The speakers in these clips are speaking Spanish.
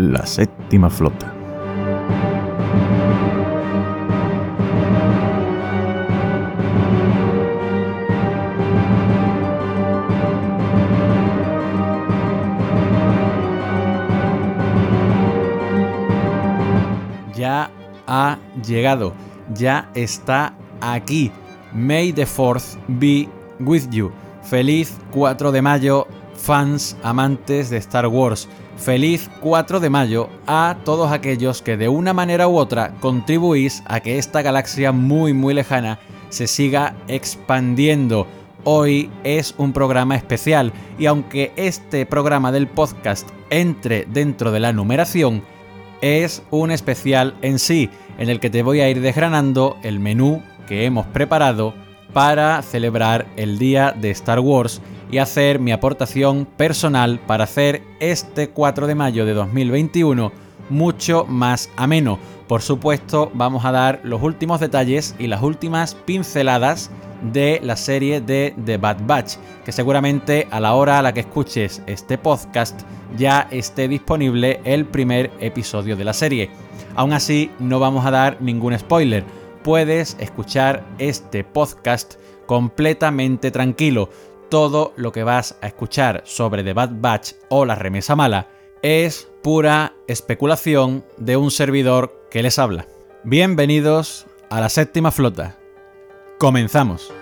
la séptima flota. Ya ha llegado, ya está aquí. May the 4th be with you. Feliz 4 de mayo, fans amantes de Star Wars. Feliz 4 de mayo a todos aquellos que de una manera u otra contribuís a que esta galaxia muy muy lejana se siga expandiendo. Hoy es un programa especial y aunque este programa del podcast entre dentro de la numeración, es un especial en sí, en el que te voy a ir desgranando el menú que hemos preparado para celebrar el día de Star Wars y hacer mi aportación personal para hacer este 4 de mayo de 2021 mucho más ameno. Por supuesto, vamos a dar los últimos detalles y las últimas pinceladas de la serie de The Bad Batch, que seguramente a la hora a la que escuches este podcast ya esté disponible el primer episodio de la serie. Aún así, no vamos a dar ningún spoiler. Puedes escuchar este podcast completamente tranquilo. Todo lo que vas a escuchar sobre The Bad Batch o la remesa mala es pura especulación de un servidor que les habla. Bienvenidos a la séptima flota. Comenzamos.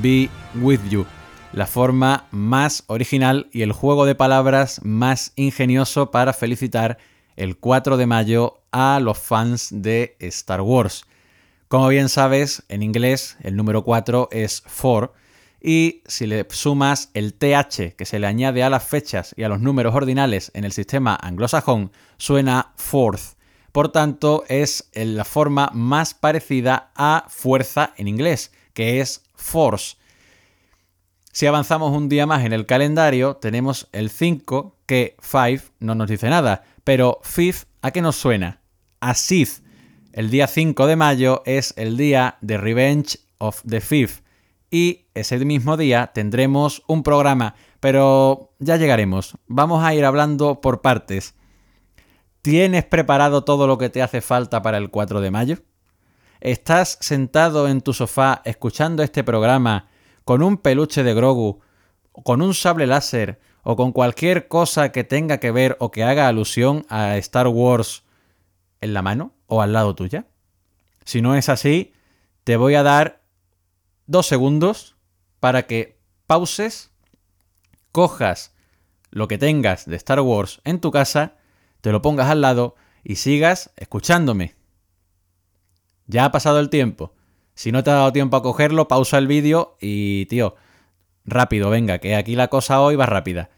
Be with you. La forma más original y el juego de palabras más ingenioso para felicitar el 4 de mayo a los fans de Star Wars. Como bien sabes, en inglés el número 4 es 4 y si le sumas el TH que se le añade a las fechas y a los números ordinales en el sistema anglosajón, suena fourth. Por tanto, es la forma más parecida a fuerza en inglés, que es force. Si avanzamos un día más en el calendario, tenemos el 5, que 5 no nos dice nada, pero fifth, ¿a qué nos suena? A Sith. El día 5 de mayo es el día de Revenge of the Fifth. Y ese mismo día tendremos un programa, pero ya llegaremos. Vamos a ir hablando por partes. ¿Tienes preparado todo lo que te hace falta para el 4 de mayo? ¿Estás sentado en tu sofá escuchando este programa con un peluche de Grogu, con un sable láser o con cualquier cosa que tenga que ver o que haga alusión a Star Wars en la mano o al lado tuya? Si no es así, te voy a dar dos segundos para que pauses, cojas lo que tengas de Star Wars en tu casa, te lo pongas al lado y sigas escuchándome. Ya ha pasado el tiempo. Si no te ha dado tiempo a cogerlo, pausa el vídeo y, tío, rápido, venga, que aquí la cosa hoy va rápida.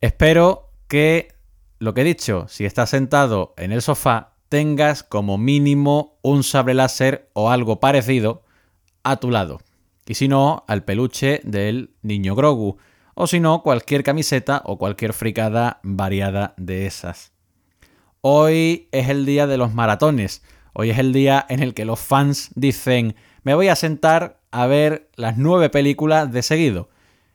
Espero que lo que he dicho, si estás sentado en el sofá, tengas como mínimo un sable láser o algo parecido a tu lado. Y si no, al peluche del niño Grogu. O si no, cualquier camiseta o cualquier fricada variada de esas. Hoy es el día de los maratones. Hoy es el día en el que los fans dicen, me voy a sentar a ver las nueve películas de seguido.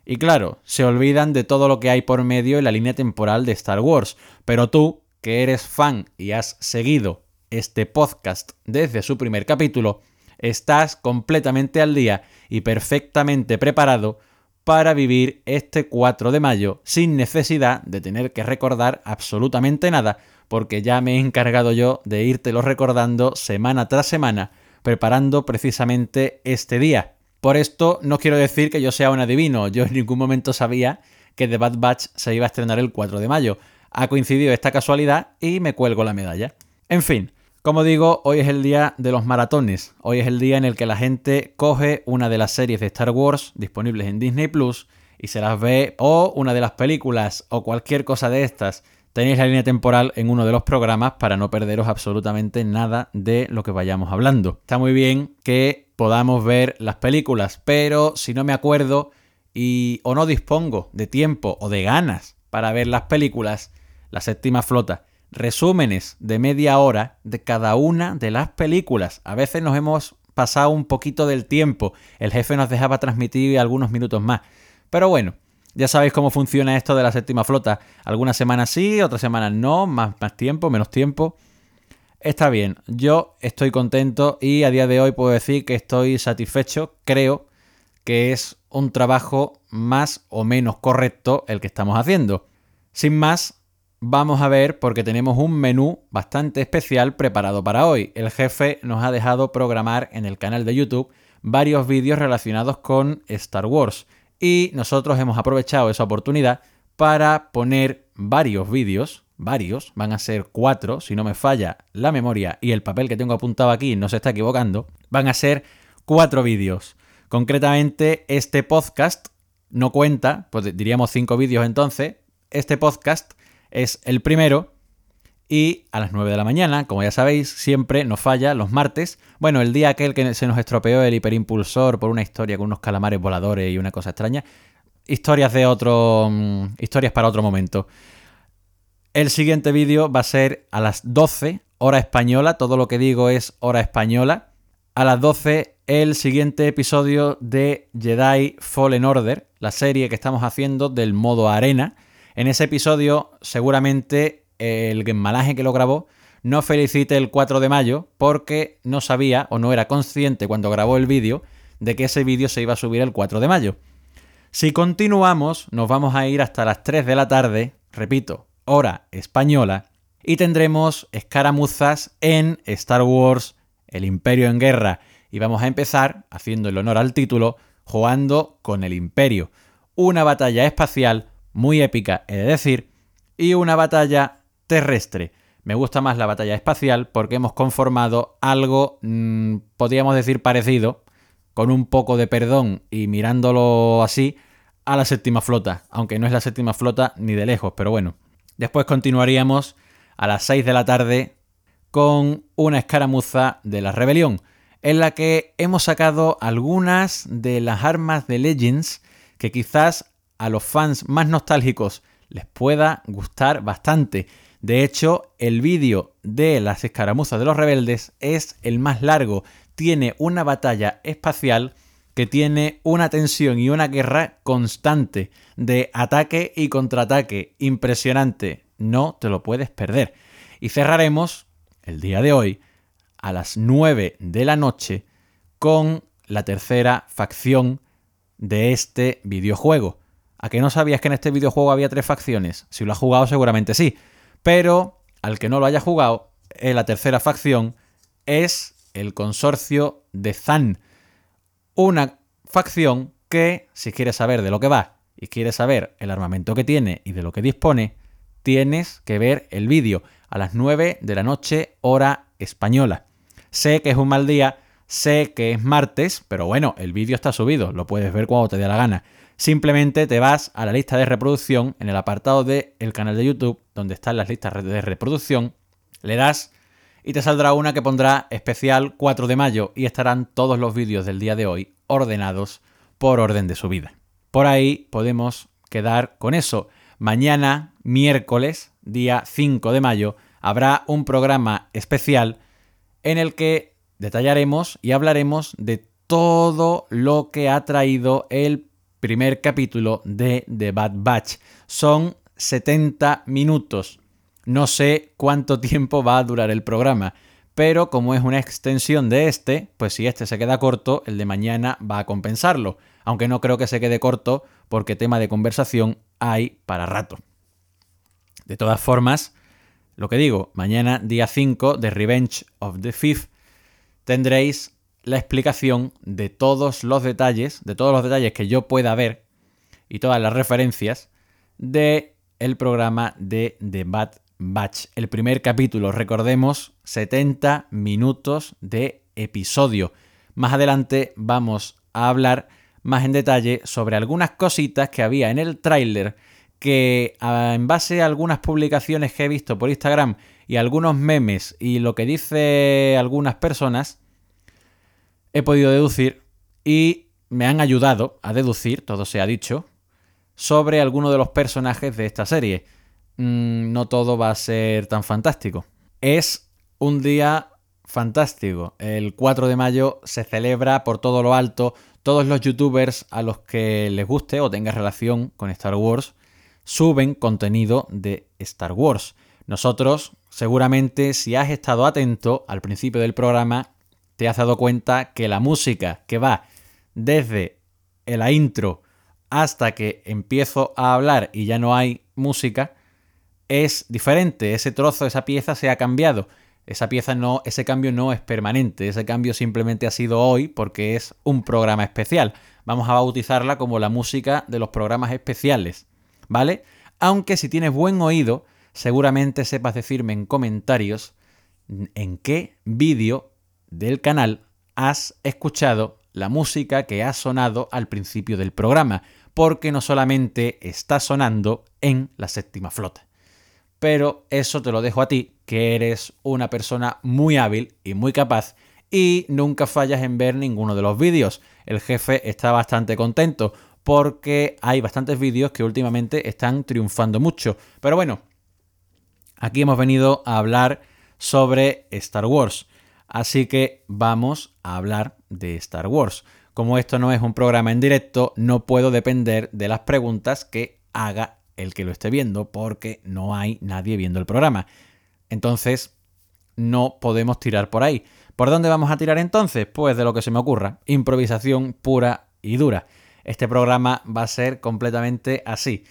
Y claro, se olvidan de todo lo que hay por medio en la línea temporal de Star Wars. Pero tú, que eres fan y has seguido este podcast desde su primer capítulo, estás completamente al día y perfectamente preparado para vivir este 4 de mayo sin necesidad de tener que recordar absolutamente nada, porque ya me he encargado yo de írtelo recordando semana tras semana, preparando precisamente este día. Por esto no quiero decir que yo sea un adivino, yo en ningún momento sabía que The Bad Batch se iba a estrenar el 4 de mayo. Ha coincidido esta casualidad y me cuelgo la medalla. En fin, como digo, hoy es el día de los maratones. Hoy es el día en el que la gente coge una de las series de Star Wars disponibles en Disney Plus y se las ve, o una de las películas, o cualquier cosa de estas. Tenéis la línea temporal en uno de los programas para no perderos absolutamente nada de lo que vayamos hablando. Está muy bien que podamos ver las películas, pero si no me acuerdo y o no dispongo de tiempo o de ganas para ver las películas, la séptima flota resúmenes de media hora de cada una de las películas. A veces nos hemos pasado un poquito del tiempo. El jefe nos dejaba transmitir algunos minutos más. Pero bueno, ya sabéis cómo funciona esto de la séptima flota. Algunas semanas sí, otras semanas no, más, más tiempo, menos tiempo. Está bien, yo estoy contento y a día de hoy puedo decir que estoy satisfecho. Creo que es un trabajo más o menos correcto el que estamos haciendo. Sin más, vamos a ver porque tenemos un menú bastante especial preparado para hoy. El jefe nos ha dejado programar en el canal de YouTube varios vídeos relacionados con Star Wars y nosotros hemos aprovechado esa oportunidad para poner varios vídeos, varios, van a ser cuatro, si no me falla la memoria y el papel que tengo apuntado aquí no se está equivocando, van a ser cuatro vídeos. Concretamente, este podcast no cuenta, pues diríamos cinco vídeos entonces, este podcast es el primero y a las 9 de la mañana, como ya sabéis, siempre nos falla los martes. Bueno, el día aquel que se nos estropeó el hiperimpulsor por una historia con unos calamares voladores y una cosa extraña. Historias de otro. Mm, historias para otro momento. El siguiente vídeo va a ser a las 12, hora española. Todo lo que digo es hora española. A las 12, el siguiente episodio de Jedi Fallen Order, la serie que estamos haciendo del modo arena en ese episodio, seguramente el gemalaje que lo grabó no felicite el 4 de mayo porque no sabía o no era consciente cuando grabó el vídeo de que ese vídeo se iba a subir el 4 de mayo. Si continuamos, nos vamos a ir hasta las 3 de la tarde, repito, hora española, y tendremos escaramuzas en Star Wars, el Imperio en Guerra, y vamos a empezar, haciendo el honor al título, jugando con el Imperio, una batalla espacial muy épica, he de decir, y una batalla terrestre. Me gusta más la batalla espacial porque hemos conformado algo, mm, podríamos decir, parecido, con un poco de perdón y mirándolo así, a la séptima flota, aunque no es la séptima flota ni de lejos, pero bueno. Después continuaríamos a las 6 de la tarde con una escaramuza de la rebelión, en la que hemos sacado algunas de las armas de Legends que quizás a los fans más nostálgicos les pueda gustar bastante. De hecho, el vídeo de las escaramuzas de los rebeldes es el más largo. Tiene una batalla espacial que tiene una tensión y una guerra constante de ataque y contraataque. Impresionante. No te lo puedes perder. Y cerraremos el día de hoy a las 9 de la noche con la tercera facción de este videojuego. ¿A que no sabías que en este videojuego había tres facciones? Si lo has jugado seguramente sí. Pero al que no lo haya jugado, eh, la tercera facción es el consorcio de Zan. Una facción que, si quieres saber de lo que va y quieres saber el armamento que tiene y de lo que dispone, tienes que ver el vídeo a las 9 de la noche hora española. Sé que es un mal día, sé que es martes, pero bueno, el vídeo está subido, lo puedes ver cuando te dé la gana. Simplemente te vas a la lista de reproducción en el apartado del el canal de YouTube, donde están las listas de reproducción, le das y te saldrá una que pondrá especial 4 de mayo y estarán todos los vídeos del día de hoy ordenados por orden de subida. Por ahí podemos quedar con eso. Mañana, miércoles, día 5 de mayo, habrá un programa especial en el que detallaremos y hablaremos de todo lo que ha traído el primer capítulo de The Bad Batch. Son 70 minutos. No sé cuánto tiempo va a durar el programa, pero como es una extensión de este, pues si este se queda corto, el de mañana va a compensarlo, aunque no creo que se quede corto porque tema de conversación hay para rato. De todas formas, lo que digo, mañana día 5 de Revenge of the Fifth tendréis la explicación de todos los detalles, de todos los detalles que yo pueda ver y todas las referencias de el programa de The Bad Batch. El primer capítulo, recordemos, 70 minutos de episodio. Más adelante vamos a hablar más en detalle sobre algunas cositas que había en el tráiler que en base a algunas publicaciones que he visto por Instagram y algunos memes y lo que dice algunas personas, he podido deducir y me han ayudado a deducir, todo se ha dicho, sobre alguno de los personajes de esta serie. Mm, no todo va a ser tan fantástico. Es un día fantástico. El 4 de mayo se celebra por todo lo alto. Todos los youtubers a los que les guste o tenga relación con Star Wars suben contenido de Star Wars. Nosotros, seguramente, si has estado atento al principio del programa, te has dado cuenta que la música que va desde la intro hasta que empiezo a hablar y ya no hay música, es diferente. Ese trozo, esa pieza se ha cambiado. Esa pieza no, ese cambio no es permanente. Ese cambio simplemente ha sido hoy porque es un programa especial. Vamos a bautizarla como la música de los programas especiales. ¿vale? Aunque si tienes buen oído, seguramente sepas decirme en comentarios en qué vídeo del canal has escuchado la música que ha sonado al principio del programa, porque no solamente está sonando en la séptima flota. Pero eso te lo dejo a ti, que eres una persona muy hábil y muy capaz y nunca fallas en ver ninguno de los vídeos. El jefe está bastante contento porque hay bastantes vídeos que últimamente están triunfando mucho. Pero bueno, aquí hemos venido a hablar sobre Star Wars. Así que vamos a hablar de Star Wars. Como esto no es un programa en directo, no puedo depender de las preguntas que haga el que lo esté viendo, porque no hay nadie viendo el programa. Entonces, no podemos tirar por ahí. ¿Por dónde vamos a tirar entonces? Pues de lo que se me ocurra. Improvisación pura y dura. Este programa va a ser completamente así.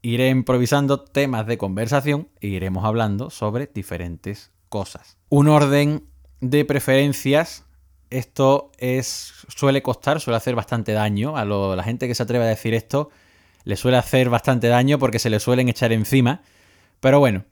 Iré improvisando temas de conversación e iremos hablando sobre diferentes cosas. Un orden de preferencias. Esto es, suele costar, suele hacer bastante daño. A la gente que se atreve a decir esto le suele hacer bastante daño porque se le suelen echar encima. Pero bueno,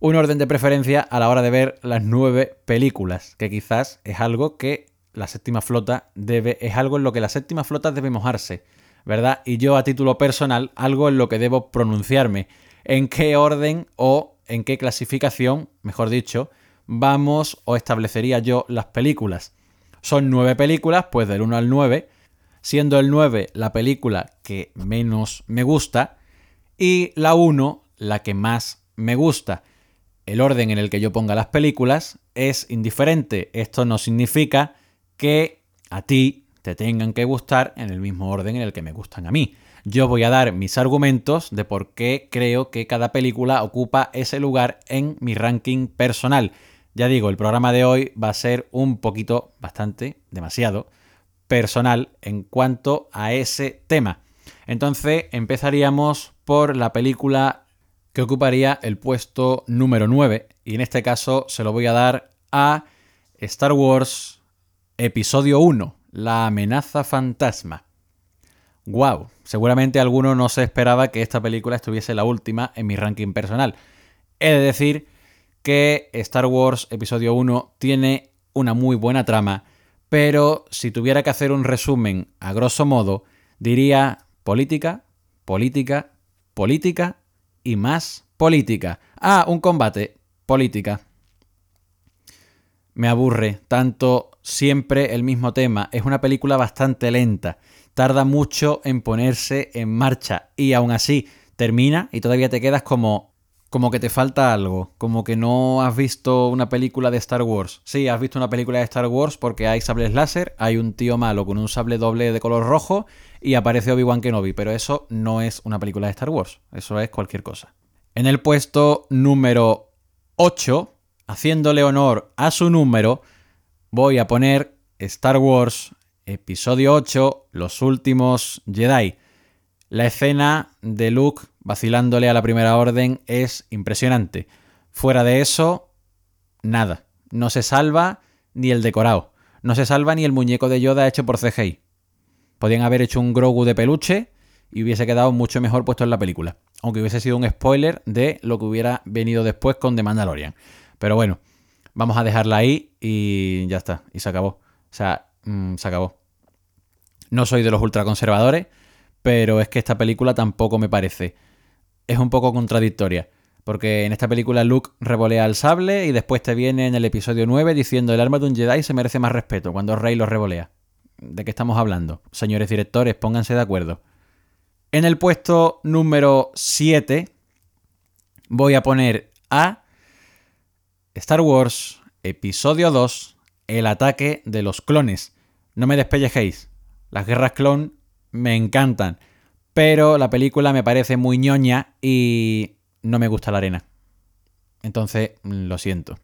un orden de preferencia a la hora de ver las nueve películas, que quizás es algo que la séptima flota debe, es algo en lo que la séptima flota debe mojarse. ¿verdad? Y yo a título personal, algo en lo que debo pronunciarme. ¿En qué orden o en qué clasificación, mejor dicho, vamos o establecería yo las películas? Son nueve películas, pues del 1 al 9, siendo el 9 la película que menos me gusta y la 1 la que más me gusta. El orden en el que yo ponga las películas es indiferente. Esto no significa que a ti te tengan que gustar en el mismo orden en el que me gustan a mí. Yo voy a dar mis argumentos de por qué creo que cada película ocupa ese lugar en mi ranking personal. Ya digo, el programa de hoy va a ser un poquito, bastante, demasiado, personal en cuanto a ese tema. Entonces empezaríamos por la película que ocuparía el puesto número 9 y en este caso se lo voy a dar a Star Wars Episodio 1, la amenaza fantasma. ¡Wow! Seguramente alguno no se esperaba que esta película estuviese la última en mi ranking personal. He de decir que Star Wars Episodio 1 tiene una muy buena trama, pero si tuviera que hacer un resumen a grosso modo, diría política, política, política y más política. Ah, un combate, política. Me aburre tanto siempre el mismo tema. Es una película bastante lenta. Tarda mucho en ponerse en marcha. Y aún así, termina y todavía te quedas como. Como que te falta algo, como que no has visto una película de Star Wars. Sí, has visto una película de Star Wars porque hay sables láser, hay un tío malo con un sable doble de color rojo y aparece Obi-Wan Kenobi, pero eso no es una película de Star Wars, eso es cualquier cosa. En el puesto número 8 haciéndole honor a su número, voy a poner Star Wars Episodio 8, Los Últimos Jedi. La escena de Luke vacilándole a la primera orden es impresionante. Fuera de eso, nada. No se salva ni el decorado. No se salva ni el muñeco de Yoda hecho por CGI. Podían haber hecho un Grogu de peluche y hubiese quedado mucho mejor puesto en la película. Aunque hubiese sido un spoiler de lo que hubiera venido después con The Mandalorian. Pero bueno, vamos a dejarla ahí y ya está. Y se acabó. O sea, mm, se acabó. No soy de los ultraconservadores, pero es que esta película tampoco me parece. Es un poco contradictoria. Porque en esta película Luke revolea el sable y después te viene en el episodio 9 diciendo el arma de un Jedi se merece más respeto cuando Rey lo revolea. ¿De qué estamos hablando? Señores directores, pónganse de acuerdo. En el puesto número 7 voy a poner a Star Wars Episodio 2, El ataque de los clones. No me despellejéis. Las guerras clon me encantan, pero la película me parece muy ñoña y no me gusta la arena. Entonces, lo siento.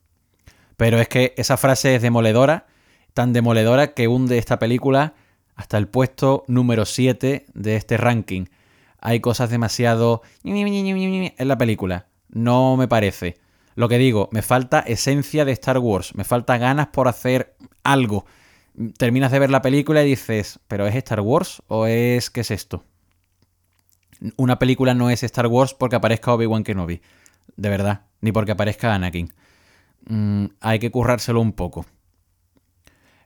Pero es que esa frase es demoledora, tan demoledora que hunde esta película hasta el puesto número 7 de este ranking. Hay cosas demasiado en la película. No me parece. Lo que digo, me falta esencia de Star Wars, me falta ganas por hacer algo. Terminas de ver la película y dices, ¿pero es Star Wars o es qué es esto? Una película no es Star Wars porque aparezca Obi-Wan Kenobi, de verdad, ni porque aparezca Anakin. Mm, hay que currárselo un poco.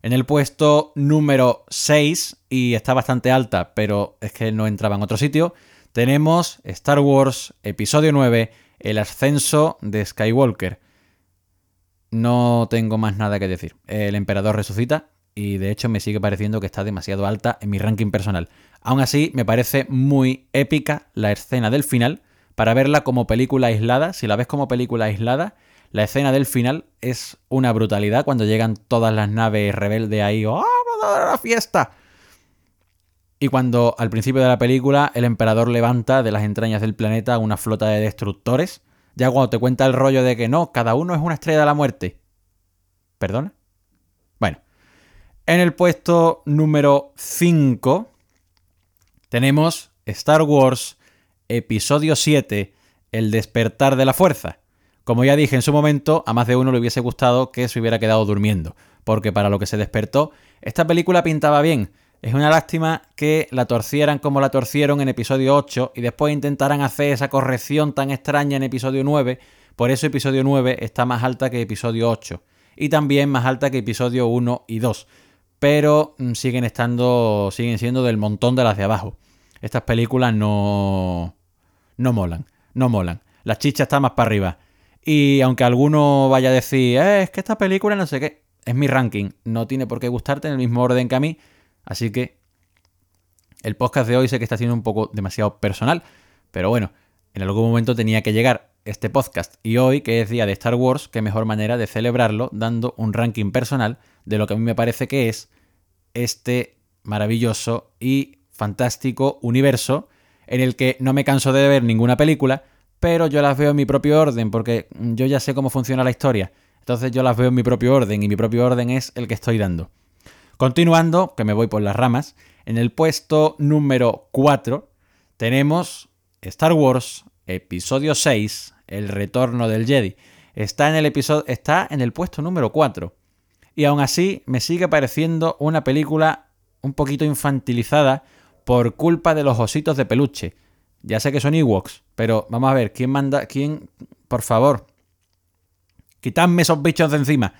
En el puesto número 6, y está bastante alta, pero es que no entraba en otro sitio, tenemos Star Wars Episodio 9, El ascenso de Skywalker. No tengo más nada que decir. El emperador resucita y de hecho me sigue pareciendo que está demasiado alta en mi ranking personal. Aún así, me parece muy épica la escena del final. Para verla como película aislada, si la ves como película aislada, la escena del final es una brutalidad cuando llegan todas las naves rebeldes ahí, ¡oh, a la fiesta! Y cuando al principio de la película el emperador levanta de las entrañas del planeta una flota de destructores, ya cuando te cuenta el rollo de que no, cada uno es una estrella de la muerte. ¿Perdona? En el puesto número 5 tenemos Star Wars Episodio 7, El despertar de la fuerza. Como ya dije en su momento, a más de uno le hubiese gustado que se hubiera quedado durmiendo, porque para lo que se despertó, esta película pintaba bien. Es una lástima que la torcieran como la torcieron en episodio 8 y después intentaran hacer esa corrección tan extraña en episodio 9, por eso episodio 9 está más alta que episodio 8 y también más alta que episodio 1 y 2 pero mm, siguen estando, siguen siendo del montón de las de abajo. Estas películas no, no molan, no molan. La chicha está más para arriba. Y aunque alguno vaya a decir, eh, es que esta película no sé qué, es mi ranking, no tiene por qué gustarte en el mismo orden que a mí, así que el podcast de hoy sé que está siendo un poco demasiado personal, pero bueno, en algún momento tenía que llegar este podcast y hoy, que es día de Star Wars, qué mejor manera de celebrarlo dando un ranking personal de lo que a mí me parece que es este maravilloso y fantástico universo en el que no me canso de ver ninguna película, pero yo las veo en mi propio orden porque yo ya sé cómo funciona la historia. Entonces yo las veo en mi propio orden y mi propio orden es el que estoy dando. Continuando, que me voy por las ramas, en el puesto número 4 tenemos Star Wars Episodio 6, El retorno del Jedi. Está en el episodio está en el puesto número 4 y aún así me sigue pareciendo una película un poquito infantilizada por culpa de los ositos de peluche. Ya sé que son Ewoks, pero vamos a ver, ¿quién manda? ¿Quién? Por favor. Quitadme esos bichos de encima.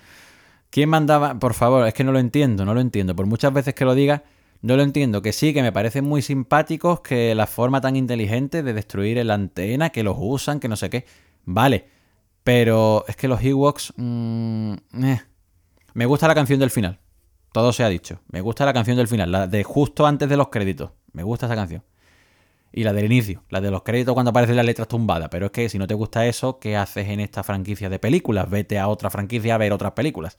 ¿Quién mandaba? Por favor, es que no lo entiendo, no lo entiendo. Por muchas veces que lo diga, no lo entiendo. Que sí, que me parecen muy simpáticos, que la forma tan inteligente de destruir el antena, que los usan, que no sé qué. Vale. Pero es que los Ewoks... Mmm, eh. Me gusta la canción del final. Todo se ha dicho. Me gusta la canción del final, la de justo antes de los créditos. Me gusta esa canción. Y la del inicio, la de los créditos cuando aparecen las letras tumbadas. Pero es que si no te gusta eso, ¿qué haces en esta franquicia de películas? Vete a otra franquicia a ver otras películas.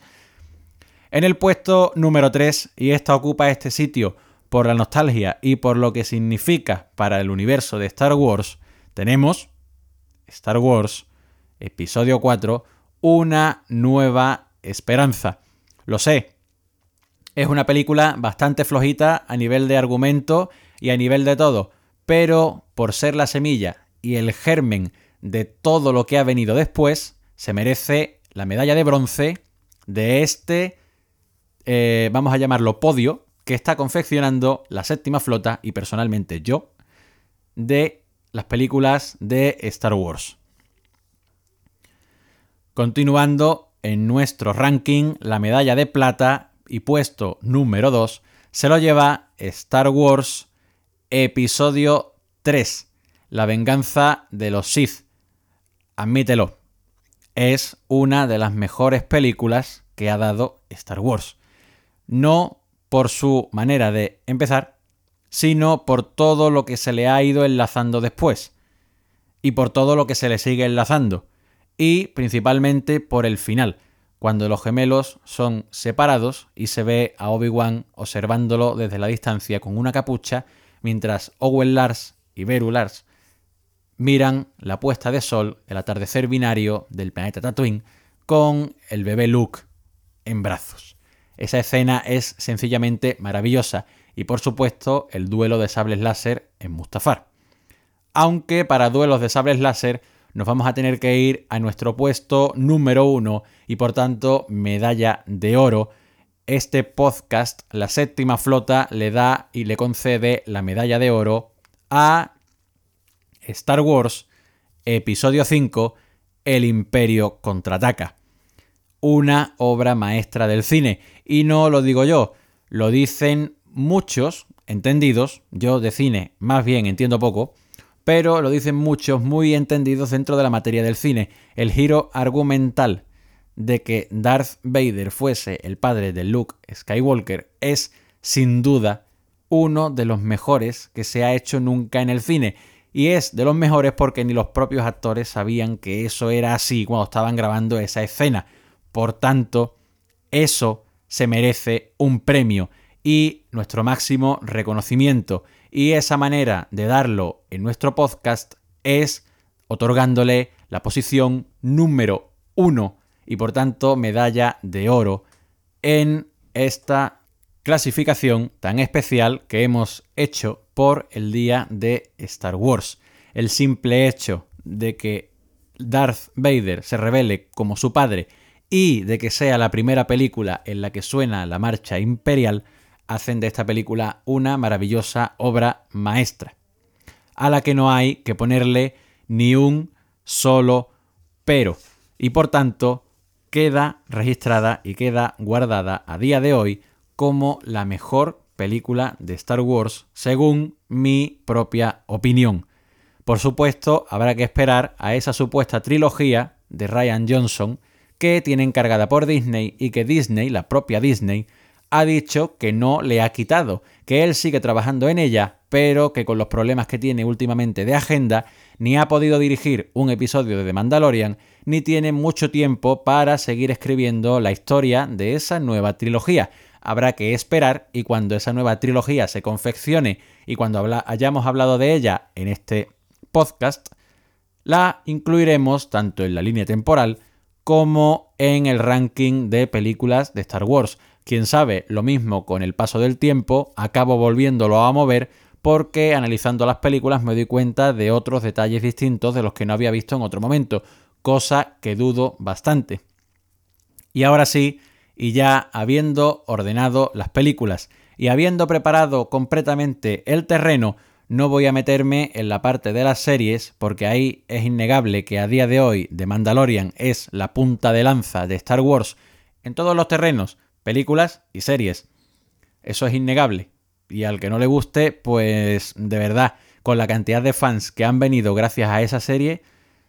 En el puesto número 3, y esta ocupa este sitio por la nostalgia y por lo que significa para el universo de Star Wars, tenemos Star Wars, episodio 4, una nueva esperanza. Lo sé, es una película bastante flojita a nivel de argumento y a nivel de todo, pero por ser la semilla y el germen de todo lo que ha venido después, se merece la medalla de bronce de este, eh, vamos a llamarlo podio, que está confeccionando la séptima flota y personalmente yo, de las películas de Star Wars. Continuando en nuestro ranking, la medalla de plata y puesto número 2 se lo lleva Star Wars Episodio 3, La venganza de los Sith. Admítelo, es una de las mejores películas que ha dado Star Wars. No por su manera de empezar, sino por todo lo que se le ha ido enlazando después. Y por todo lo que se le sigue enlazando. Y principalmente por el final, cuando los gemelos son separados y se ve a Obi-Wan observándolo desde la distancia con una capucha, mientras Owen Lars y Beru Lars miran la puesta de sol, el atardecer binario del planeta Tatooine, con el bebé Luke en brazos. Esa escena es sencillamente maravillosa y por supuesto el duelo de sables láser en Mustafar. Aunque para duelos de sables láser nos vamos a tener que ir a nuestro puesto número uno y por tanto medalla de oro. Este podcast, la séptima flota, le da y le concede la medalla de oro a Star Wars, episodio 5, El Imperio contraataca. Una obra maestra del cine. Y no lo digo yo, lo dicen muchos entendidos, yo de cine más bien entiendo poco, pero lo dicen muchos muy entendidos dentro de la materia del cine. El giro argumental de que Darth Vader fuese el padre de Luke Skywalker es, sin duda, uno de los mejores que se ha hecho nunca en el cine. Y es de los mejores porque ni los propios actores sabían que eso era así cuando estaban grabando esa escena. Por tanto, eso se merece un premio y nuestro máximo reconocimiento. Y esa manera de darlo en nuestro podcast es otorgándole la posición número uno y por tanto medalla de oro en esta clasificación tan especial que hemos hecho por el día de Star Wars. El simple hecho de que Darth Vader se revele como su padre y de que sea la primera película en la que suena la marcha imperial hacen de esta película una maravillosa obra maestra, a la que no hay que ponerle ni un solo pero, y por tanto queda registrada y queda guardada a día de hoy como la mejor película de Star Wars según mi propia opinión. Por supuesto, habrá que esperar a esa supuesta trilogía de Ryan Johnson que tiene encargada por Disney y que Disney, la propia Disney, ha dicho que no le ha quitado, que él sigue trabajando en ella, pero que con los problemas que tiene últimamente de agenda, ni ha podido dirigir un episodio de The Mandalorian, ni tiene mucho tiempo para seguir escribiendo la historia de esa nueva trilogía. Habrá que esperar y cuando esa nueva trilogía se confeccione y cuando hayamos hablado de ella en este podcast, la incluiremos tanto en la línea temporal como en el ranking de películas de Star Wars. Quién sabe, lo mismo con el paso del tiempo, acabo volviéndolo a mover porque analizando las películas me doy cuenta de otros detalles distintos de los que no había visto en otro momento, cosa que dudo bastante. Y ahora sí, y ya habiendo ordenado las películas y habiendo preparado completamente el terreno, no voy a meterme en la parte de las series porque ahí es innegable que a día de hoy The Mandalorian es la punta de lanza de Star Wars en todos los terrenos, películas y series. Eso es innegable. Y al que no le guste, pues de verdad, con la cantidad de fans que han venido gracias a esa serie,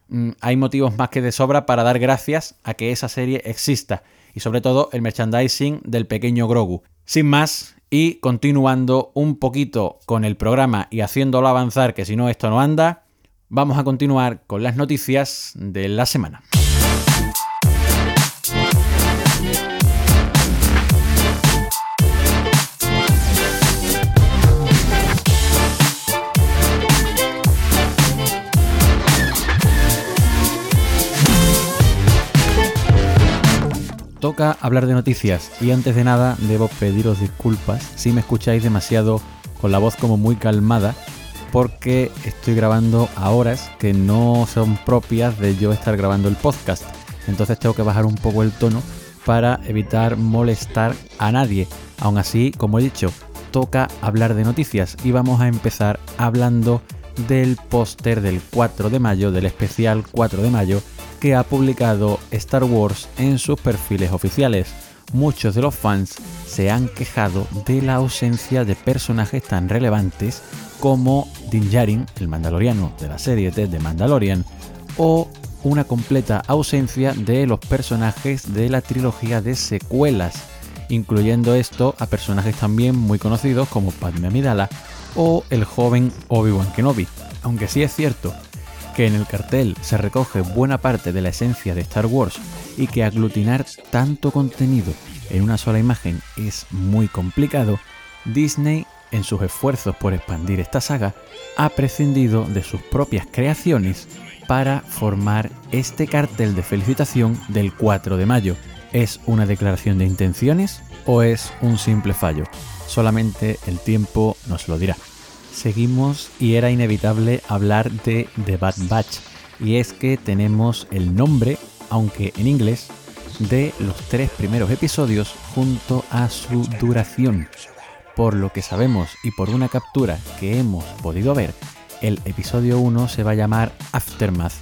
mm, hay motivos más que de sobra para dar gracias a que esa serie exista. Y sobre todo el merchandising del pequeño Grogu. Sin más, y continuando un poquito con el programa y haciéndolo avanzar, que si no esto no anda, vamos a continuar con las noticias de la semana. Toca hablar de noticias y antes de nada debo pediros disculpas si me escucháis demasiado con la voz como muy calmada porque estoy grabando a horas que no son propias de yo estar grabando el podcast. Entonces tengo que bajar un poco el tono para evitar molestar a nadie. Aún así, como he dicho, toca hablar de noticias y vamos a empezar hablando del póster del 4 de mayo, del especial 4 de mayo, que ha publicado Star Wars en sus perfiles oficiales. Muchos de los fans se han quejado de la ausencia de personajes tan relevantes como Din Djarin, el mandaloriano de la serie de The Mandalorian, o una completa ausencia de los personajes de la trilogía de secuelas, incluyendo esto a personajes también muy conocidos como Padme Amidala o el joven Obi-Wan Kenobi. Aunque sí es cierto que en el cartel se recoge buena parte de la esencia de Star Wars y que aglutinar tanto contenido en una sola imagen es muy complicado, Disney, en sus esfuerzos por expandir esta saga, ha prescindido de sus propias creaciones para formar este cartel de felicitación del 4 de mayo. ¿Es una declaración de intenciones o es un simple fallo? Solamente el tiempo nos lo dirá. Seguimos y era inevitable hablar de The Bad Batch. Y es que tenemos el nombre, aunque en inglés, de los tres primeros episodios junto a su duración. Por lo que sabemos y por una captura que hemos podido ver, el episodio 1 se va a llamar Aftermath.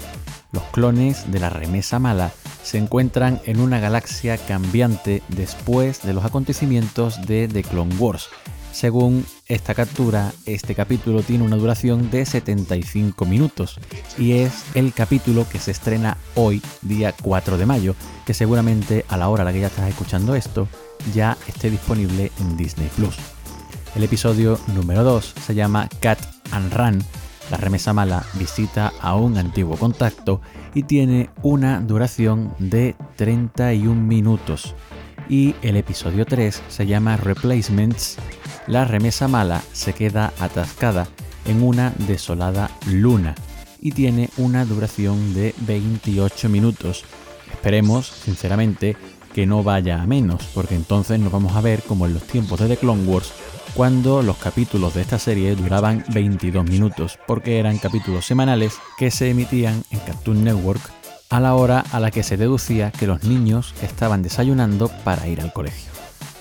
Los clones de la remesa mala se encuentran en una galaxia cambiante después de los acontecimientos de The Clone Wars. Según esta captura, este capítulo tiene una duración de 75 minutos y es el capítulo que se estrena hoy, día 4 de mayo, que seguramente a la hora a la que ya estás escuchando esto ya esté disponible en Disney Plus. El episodio número 2 se llama Cat and Run. La remesa mala visita a un antiguo contacto y tiene una duración de 31 minutos. Y el episodio 3 se llama Replacements la remesa mala se queda atascada en una desolada luna y tiene una duración de 28 minutos. Esperemos, sinceramente, que no vaya a menos, porque entonces nos vamos a ver como en los tiempos de The Clone Wars, cuando los capítulos de esta serie duraban 22 minutos, porque eran capítulos semanales que se emitían en Cartoon Network a la hora a la que se deducía que los niños estaban desayunando para ir al colegio.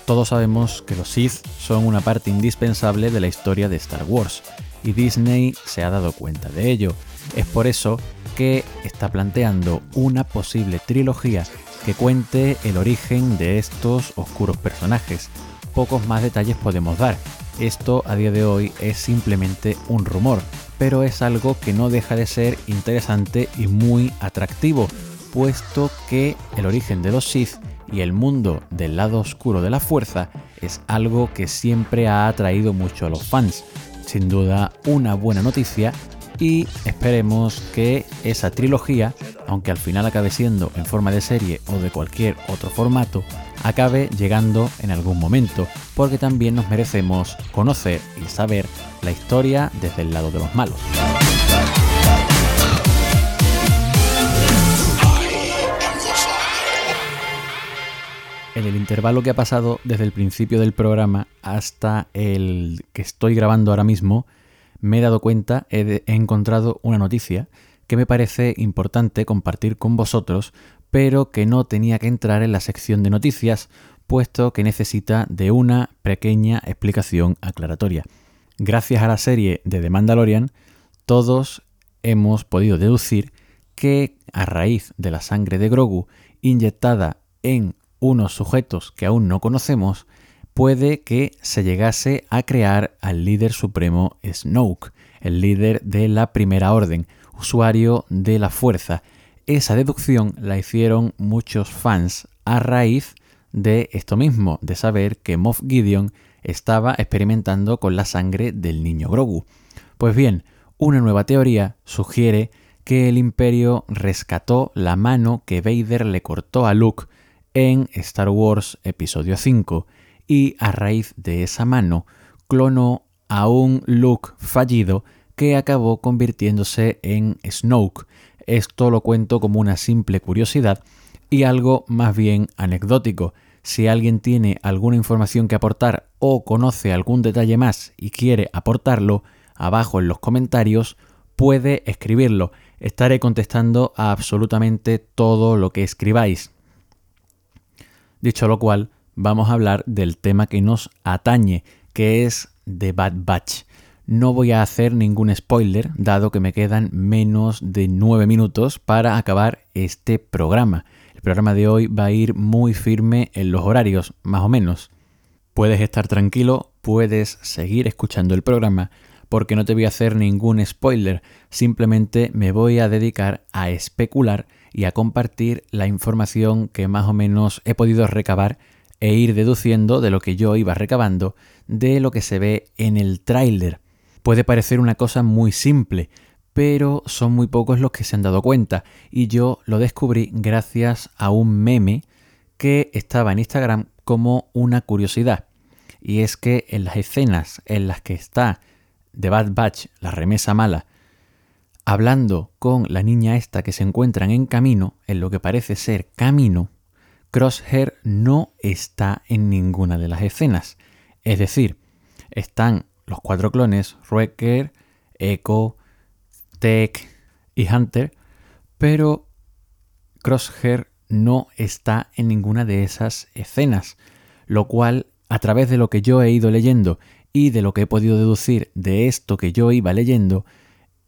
Todos sabemos que los Sith son una parte indispensable de la historia de Star Wars, y Disney se ha dado cuenta de ello. Es por eso que está planteando una posible trilogía que cuente el origen de estos oscuros personajes. Pocos más detalles podemos dar. Esto a día de hoy es simplemente un rumor, pero es algo que no deja de ser interesante y muy atractivo, puesto que el origen de los Sith y el mundo del lado oscuro de la fuerza es algo que siempre ha atraído mucho a los fans. Sin duda una buena noticia y esperemos que esa trilogía, aunque al final acabe siendo en forma de serie o de cualquier otro formato, acabe llegando en algún momento, porque también nos merecemos conocer y saber la historia desde el lado de los malos. en el intervalo que ha pasado desde el principio del programa hasta el que estoy grabando ahora mismo, me he dado cuenta, he, encontrado una noticia que me parece importante compartir con vosotros, pero que no tenía que entrar en la sección de noticias, puesto que necesita de una pequeña explicación aclaratoria. Gracias a la serie de The Mandalorian, todos hemos podido deducir que a raíz de la sangre de Grogu inyectada en unos sujetos que aún no conocemos, puede que se llegase a crear al líder supremo Snoke, el líder de la Primera Orden, usuario de la fuerza. Esa deducción la hicieron muchos fans a raíz de esto mismo, de saber que Moff Gideon estaba experimentando con la sangre del niño Grogu. Pues bien, una nueva teoría sugiere que el imperio rescató la mano que Vader le cortó a Luke en Star Wars Episodio 5 y a raíz de esa mano clonó a un Luke fallido que acabó convirtiéndose en Snoke. Esto lo cuento como una simple curiosidad, y algo más bien anecdótico. Si alguien tiene alguna información que aportar o conoce algún detalle más y quiere aportarlo, abajo en los comentarios puede escribirlo. Estaré contestando a absolutamente todo lo que escribáis. Dicho lo cual, vamos a hablar del tema que nos atañe, que es The Bad Batch. No voy a hacer ningún spoiler, dado que me quedan menos de 9 minutos para acabar este programa. El programa de hoy va a ir muy firme en los horarios, más o menos. Puedes estar tranquilo, puedes seguir escuchando el programa, porque no te voy a hacer ningún spoiler, simplemente me voy a dedicar a especular y a compartir la información que más o menos he podido recabar e ir deduciendo de lo que yo iba recabando de lo que se ve en el tráiler. Puede parecer una cosa muy simple, pero son muy pocos los que se han dado cuenta y yo lo descubrí gracias a un meme que estaba en Instagram como una curiosidad. Y es que en las escenas en las que está The Bad Batch, la remesa mala, hablando con la niña esta que se encuentran en camino, en lo que parece ser camino, Crosshair no está en ninguna de las escenas. Es decir, están los cuatro clones, Wrecker, Echo, Tech y Hunter, pero Crosshair no está en ninguna de esas escenas, lo cual, a través de lo que yo he ido leyendo y de lo que he podido deducir de esto que yo iba leyendo,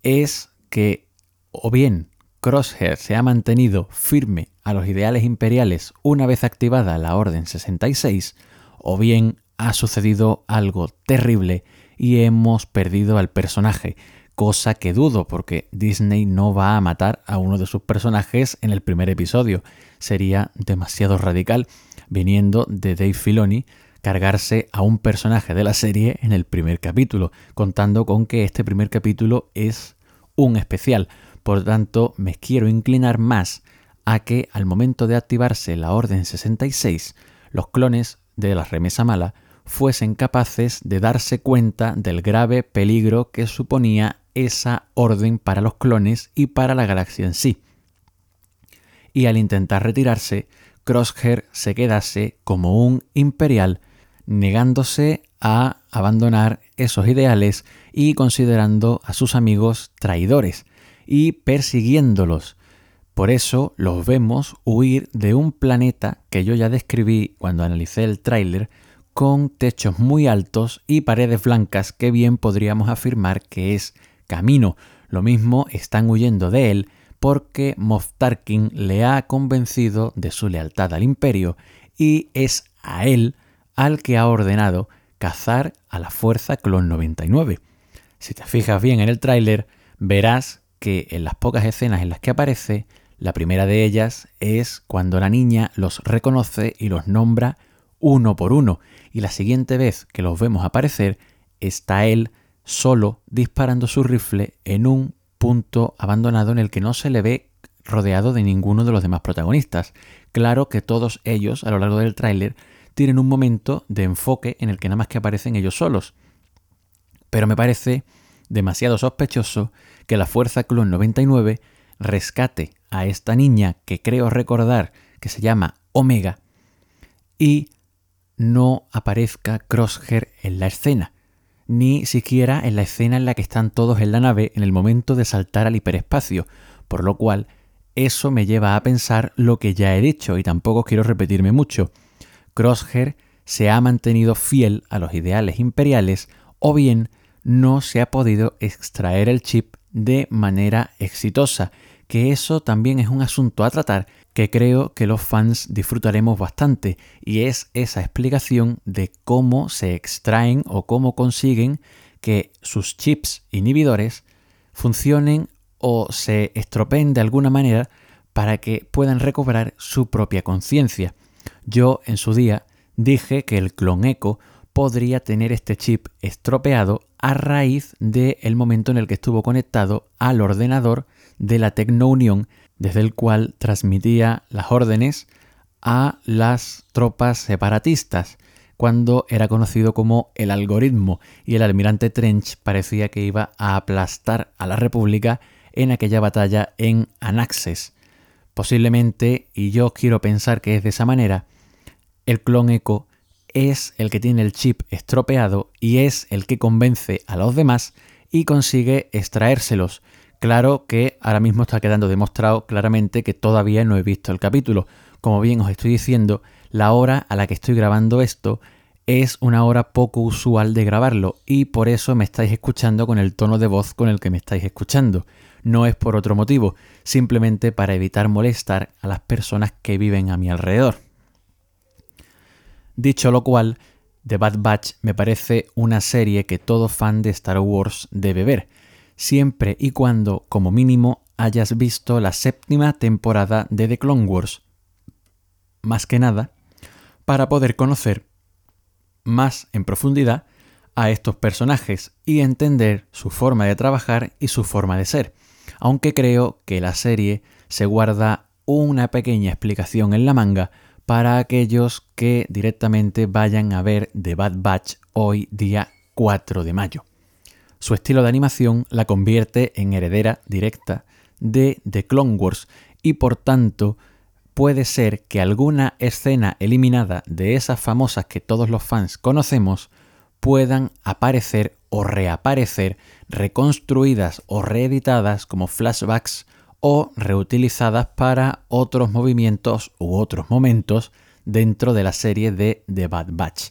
es que o bien Crosshair se ha mantenido firme a los ideales imperiales una vez activada la Orden 66, o bien ha sucedido algo terrible y hemos perdido al personaje, cosa que dudo porque Disney no va a matar a uno de sus personajes en el primer episodio. Sería demasiado radical viniendo de Dave Filoni cargarse a un personaje de la serie en el primer capítulo, contando con que este primer capítulo es un especial. Por tanto, me quiero inclinar más a que al momento de activarse la Orden 66, los clones de la remesa mala fuesen capaces de darse cuenta del grave peligro que suponía esa orden para los clones y para la galaxia en sí. Y al intentar retirarse, Crosshair se quedase como un imperial, negándose a abandonar esos ideales y considerando a sus amigos traidores y persiguiéndolos. Por eso los vemos huir de un planeta que yo ya describí cuando analicé el tráiler con techos muy altos y paredes blancas que bien podríamos afirmar que es camino. Lo mismo están huyendo de él porque Moff Tarkin le ha convencido de su lealtad al imperio y es a él al que ha ordenado cazar a la Fuerza Clon 99. Si te fijas bien en el tráiler, verás que en las pocas escenas en las que aparece, la primera de ellas es cuando la niña los reconoce y los nombra uno por uno, y la siguiente vez que los vemos aparecer está él solo disparando su rifle en un punto abandonado en el que no se le ve rodeado de ninguno de los demás protagonistas. Claro que todos ellos a lo largo del tráiler tienen un momento de enfoque en el que nada más que aparecen ellos solos. Pero me parece demasiado sospechoso que la Fuerza Clon 99 rescate a esta niña que creo recordar que se llama Omega y no aparezca Crosshair en la escena, ni siquiera en la escena en la que están todos en la nave en el momento de saltar al hiperespacio, por lo cual eso me lleva a pensar lo que ya he dicho y tampoco quiero repetirme mucho. Crosshair se ha mantenido fiel a los ideales imperiales o bien no se ha podido extraer el chip de manera exitosa, que eso también es un asunto a tratar que creo que los fans disfrutaremos bastante y es esa explicación de cómo se extraen o cómo consiguen que sus chips inhibidores funcionen o se estropeen de alguna manera para que puedan recobrar su propia conciencia. Yo en su día dije que el clon Echo podría tener este chip estropeado a raíz del momento en el que estuvo conectado al ordenador de la Tecnounión desde el cual transmitía las órdenes a las tropas separatistas, cuando era conocido como el algoritmo y el almirante Trench parecía que iba a aplastar a la República en aquella batalla en Anaxes. Posiblemente, y yo quiero pensar que es de esa manera, el clon Echo es el que tiene el chip estropeado y es el que convence a los demás y consigue extraérselos. Claro que ahora mismo está quedando demostrado claramente que todavía no he visto el capítulo. Como bien os estoy diciendo, la hora a la que estoy grabando esto es una hora poco usual de grabarlo y por eso me estáis escuchando con el tono de voz con el que me estáis escuchando. No es por otro motivo, simplemente para evitar molestar a las personas que viven a mi alrededor. Dicho lo cual, The Bad Batch me parece una serie que todo fan de Star Wars debe ver, siempre y cuando, como mínimo, hayas visto la séptima temporada de The Clone Wars. Más que nada, para poder conocer más en profundidad a estos personajes y entender su forma de trabajar y su forma de ser, aunque creo que la serie se guarda una pequeña explicación en la manga para aquellos que directamente vayan a ver The Bad Batch hoy día 4 de mayo. Su estilo de animación la convierte en heredera directa de The Clone Wars y por tanto puede ser que alguna escena eliminada de esas famosas que todos los fans conocemos puedan aparecer o reaparecer reconstruidas o reeditadas como flashbacks o reutilizadas para otros movimientos u otros momentos dentro de la serie de The Bad Batch.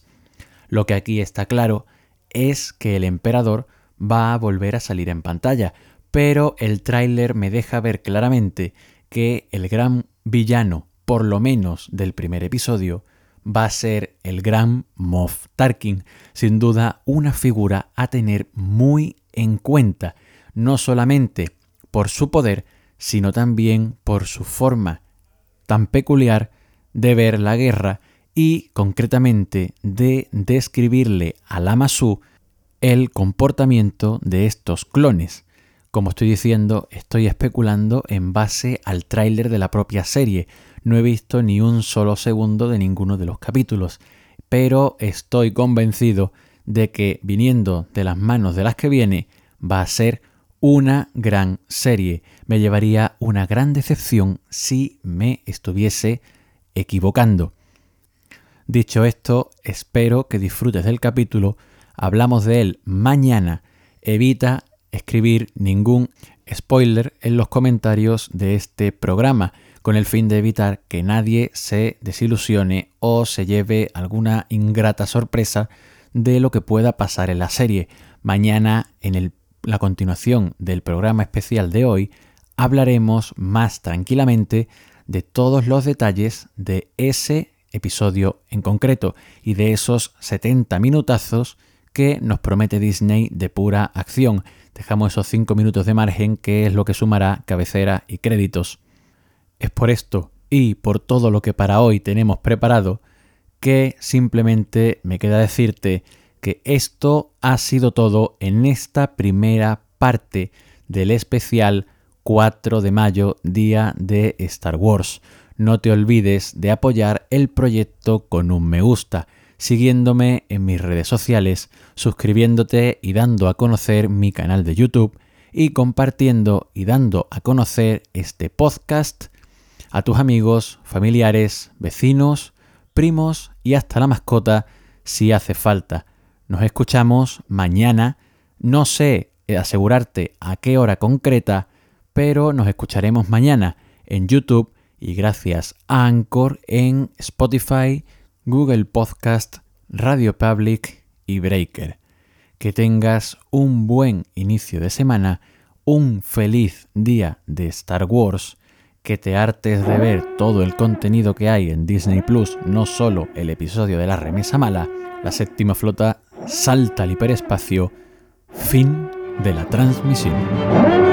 Lo que aquí está claro es que el emperador va a volver a salir en pantalla, pero el tráiler me deja ver claramente que el gran villano, por lo menos del primer episodio, va a ser el gran Moff Tarkin, sin duda una figura a tener muy en cuenta, no solamente por su poder, sino también por su forma tan peculiar de ver la guerra y concretamente de describirle a Lama Su el comportamiento de estos clones. Como estoy diciendo, estoy especulando en base al tráiler de la propia serie. No he visto ni un solo segundo de ninguno de los capítulos, pero estoy convencido de que viniendo de las manos de las que viene va a ser una gran serie. Me llevaría una gran decepción si me estuviese equivocando. Dicho esto, espero que disfrutes del capítulo. Hablamos de él mañana. Evita escribir ningún spoiler en los comentarios de este programa, con el fin de evitar que nadie se desilusione o se lleve alguna ingrata sorpresa de lo que pueda pasar en la serie. Mañana en la continuación del programa especial de hoy, hablaremos más tranquilamente de todos los detalles de ese episodio en concreto y de esos 70 minutazos que nos promete Disney de pura acción. Dejamos esos 5 minutos de margen que es lo que sumará cabecera y créditos. Es por esto y por todo lo que para hoy tenemos preparado que simplemente me queda decirte que esto ha sido todo en esta primera parte del especial 4 de mayo, día de Star Wars. No te olvides de apoyar el proyecto con un me gusta, siguiéndome en mis redes sociales, suscribiéndote y dando a conocer mi canal de YouTube y compartiendo y dando a conocer este podcast a tus amigos, familiares, vecinos, primos y hasta la mascota si hace falta. Nos escuchamos mañana. No sé eh, asegurarte a qué hora concreta, pero nos escucharemos mañana en YouTube y gracias a Anchor en Spotify, Google Podcast, Radio Public y Breaker. Que tengas un buen inicio de semana, un feliz día de Star Wars, que te hartes de ver todo el contenido que hay en Disney Plus, no solo el episodio de la remesa mala, la séptima flota salta al hiperespacio, fin de la transmisión.